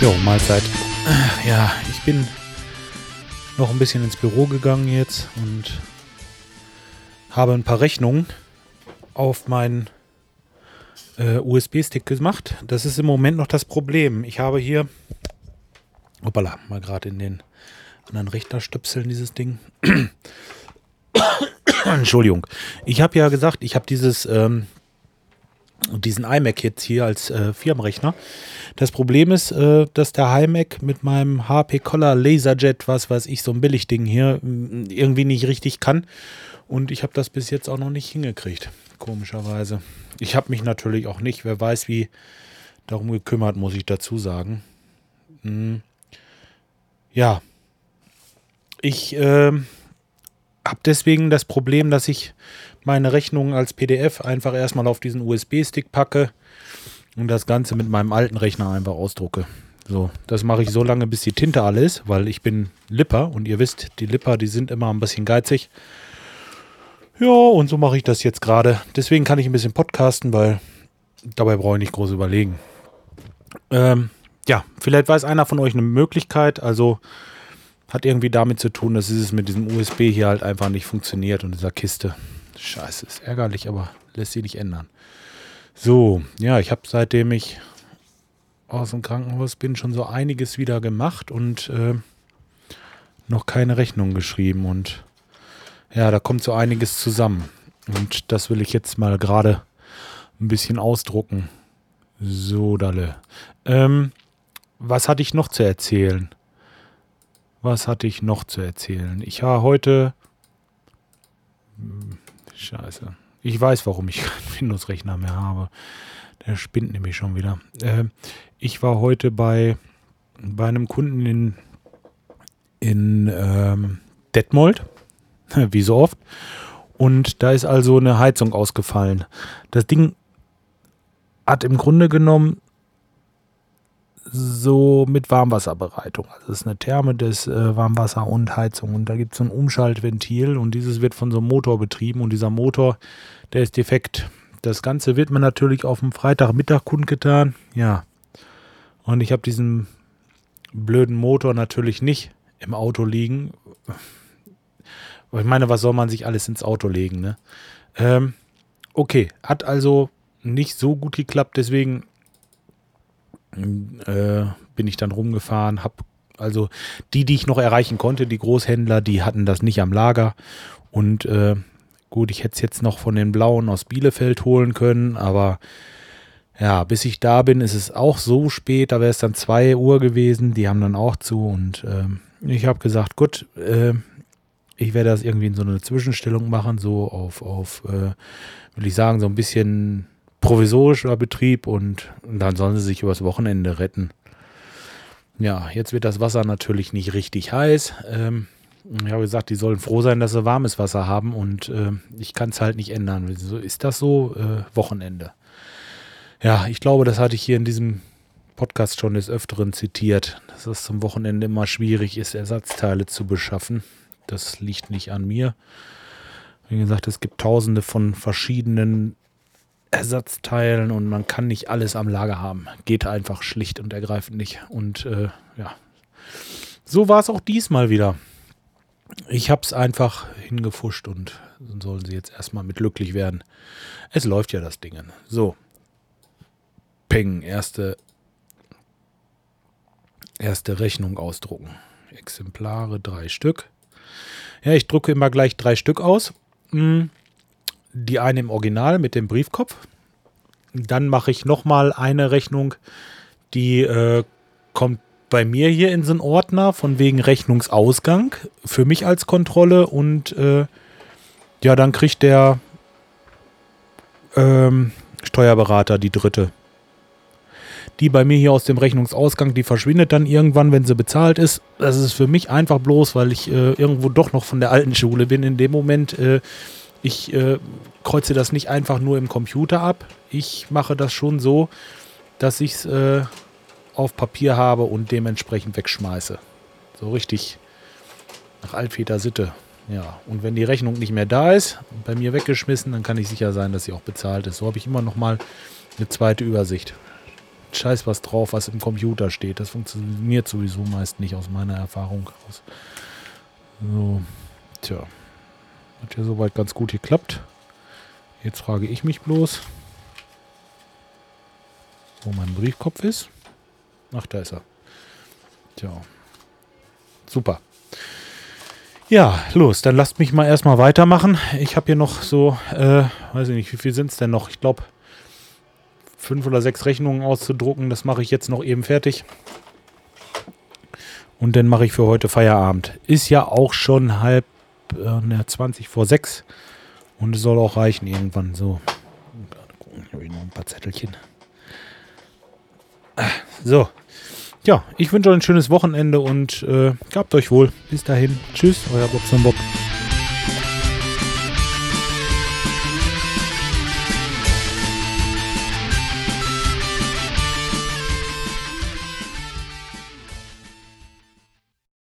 Jo, Mahlzeit. Ja, ich bin noch ein bisschen ins Büro gegangen jetzt und habe ein paar Rechnungen auf meinen äh, USB-Stick gemacht. Das ist im Moment noch das Problem. Ich habe hier, hoppala, mal gerade in den anderen Rechner stöpseln dieses Ding. Entschuldigung. Ich habe ja gesagt, ich habe dieses ähm, diesen iMac jetzt hier als äh, Firmenrechner. Das Problem ist, äh, dass der iMac mit meinem HP Color Laserjet, was weiß ich, so ein Billigding hier, irgendwie nicht richtig kann. Und ich habe das bis jetzt auch noch nicht hingekriegt, komischerweise. Ich habe mich natürlich auch nicht, wer weiß wie, darum gekümmert, muss ich dazu sagen. Hm. Ja. Ich äh, habe deswegen das Problem, dass ich meine Rechnungen als PDF einfach erstmal auf diesen USB-Stick packe und das Ganze mit meinem alten Rechner einfach ausdrucke. So, das mache ich so lange, bis die Tinte alle ist, weil ich bin Lipper und ihr wisst, die Lipper, die sind immer ein bisschen geizig. Ja, und so mache ich das jetzt gerade. Deswegen kann ich ein bisschen podcasten, weil dabei brauche ich nicht groß überlegen. Ähm, ja, vielleicht weiß einer von euch eine Möglichkeit. Also hat irgendwie damit zu tun, dass es mit diesem USB hier halt einfach nicht funktioniert und dieser Kiste. Scheiße, ist ärgerlich, aber lässt sich nicht ändern. So, ja, ich habe seitdem ich aus dem Krankenhaus bin schon so einiges wieder gemacht und äh, noch keine Rechnung geschrieben. Und ja, da kommt so einiges zusammen. Und das will ich jetzt mal gerade ein bisschen ausdrucken. So, Dalle. Ähm, was hatte ich noch zu erzählen? Was hatte ich noch zu erzählen? Ich war heute Scheiße. Ich weiß, warum ich keinen Windows-Rechner mehr habe. Der spinnt nämlich schon wieder. Äh, ich war heute bei, bei einem Kunden in, in ähm, Detmold, wie so oft. Und da ist also eine Heizung ausgefallen. Das Ding hat im Grunde genommen so mit Warmwasserbereitung. Also es ist eine Therme des äh, Warmwasser und Heizung. Und da gibt es so ein Umschaltventil und dieses wird von so einem Motor betrieben und dieser Motor, der ist defekt. Das Ganze wird mir natürlich auf dem Freitagmittag kundgetan. Ja. Und ich habe diesen blöden Motor natürlich nicht im Auto liegen. Ich meine, was soll man sich alles ins Auto legen, ne? Ähm, okay, hat also nicht so gut geklappt, deswegen äh, bin ich dann rumgefahren, habe also die, die ich noch erreichen konnte, die Großhändler, die hatten das nicht am Lager. Und äh, gut, ich hätte es jetzt noch von den Blauen aus Bielefeld holen können, aber ja, bis ich da bin, ist es auch so spät, da wäre es dann 2 Uhr gewesen, die haben dann auch zu und äh, ich habe gesagt, gut, äh, ich werde das irgendwie in so eine Zwischenstellung machen, so auf, auf äh, will ich sagen, so ein bisschen provisorischer Betrieb und, dann sollen sie sich übers Wochenende retten. Ja, jetzt wird das Wasser natürlich nicht richtig heiß. Ähm, ich habe gesagt, die sollen froh sein, dass sie warmes Wasser haben und äh, ich kann es halt nicht ändern. Wieso ist das so? Äh, Wochenende. Ja, ich glaube, das hatte ich hier in diesem Podcast schon des Öfteren zitiert, dass es zum Wochenende immer schwierig ist, Ersatzteile zu beschaffen. Das liegt nicht an mir. Wie gesagt, es gibt tausende von verschiedenen Ersatzteilen und man kann nicht alles am Lager haben. Geht einfach schlicht und ergreifend nicht. Und äh, ja, so war es auch diesmal wieder. Ich habe es einfach hingefuscht und sollen sie jetzt erstmal mit glücklich werden. Es läuft ja das Ding. So. Peng, erste, erste Rechnung ausdrucken. Exemplare, drei Stück. Ja, ich drucke immer gleich drei Stück aus. Hm die eine im Original mit dem Briefkopf. Dann mache ich nochmal eine Rechnung, die äh, kommt bei mir hier in so einen Ordner von wegen Rechnungsausgang für mich als Kontrolle und äh, ja, dann kriegt der ähm, Steuerberater die dritte. Die bei mir hier aus dem Rechnungsausgang, die verschwindet dann irgendwann, wenn sie bezahlt ist. Das ist für mich einfach bloß, weil ich äh, irgendwo doch noch von der alten Schule bin. In dem Moment äh, ich äh, kreuze das nicht einfach nur im Computer ab. Ich mache das schon so, dass ich es äh, auf Papier habe und dementsprechend wegschmeiße. So richtig nach Altväter Sitte. Ja, und wenn die Rechnung nicht mehr da ist, bei mir weggeschmissen, dann kann ich sicher sein, dass sie auch bezahlt ist. So habe ich immer noch mal eine zweite Übersicht. Scheiß was drauf, was im Computer steht. Das funktioniert sowieso meist nicht aus meiner Erfahrung aus. So, tja. Hat ja soweit ganz gut geklappt. Jetzt frage ich mich bloß, wo mein Briefkopf ist. Ach, da ist er. Tja. Super. Ja, los, dann lasst mich mal erstmal weitermachen. Ich habe hier noch so, äh, weiß ich nicht, wie viel sind es denn noch? Ich glaube, fünf oder sechs Rechnungen auszudrucken. Das mache ich jetzt noch eben fertig. Und dann mache ich für heute Feierabend. Ist ja auch schon halb äh, 20 vor sechs. Und es soll auch reichen irgendwann. So. Ich habe noch ein paar Zettelchen. So. Ja, ich wünsche euch ein schönes Wochenende und äh, gehabt euch wohl. Bis dahin. Tschüss, euer Bob Bob.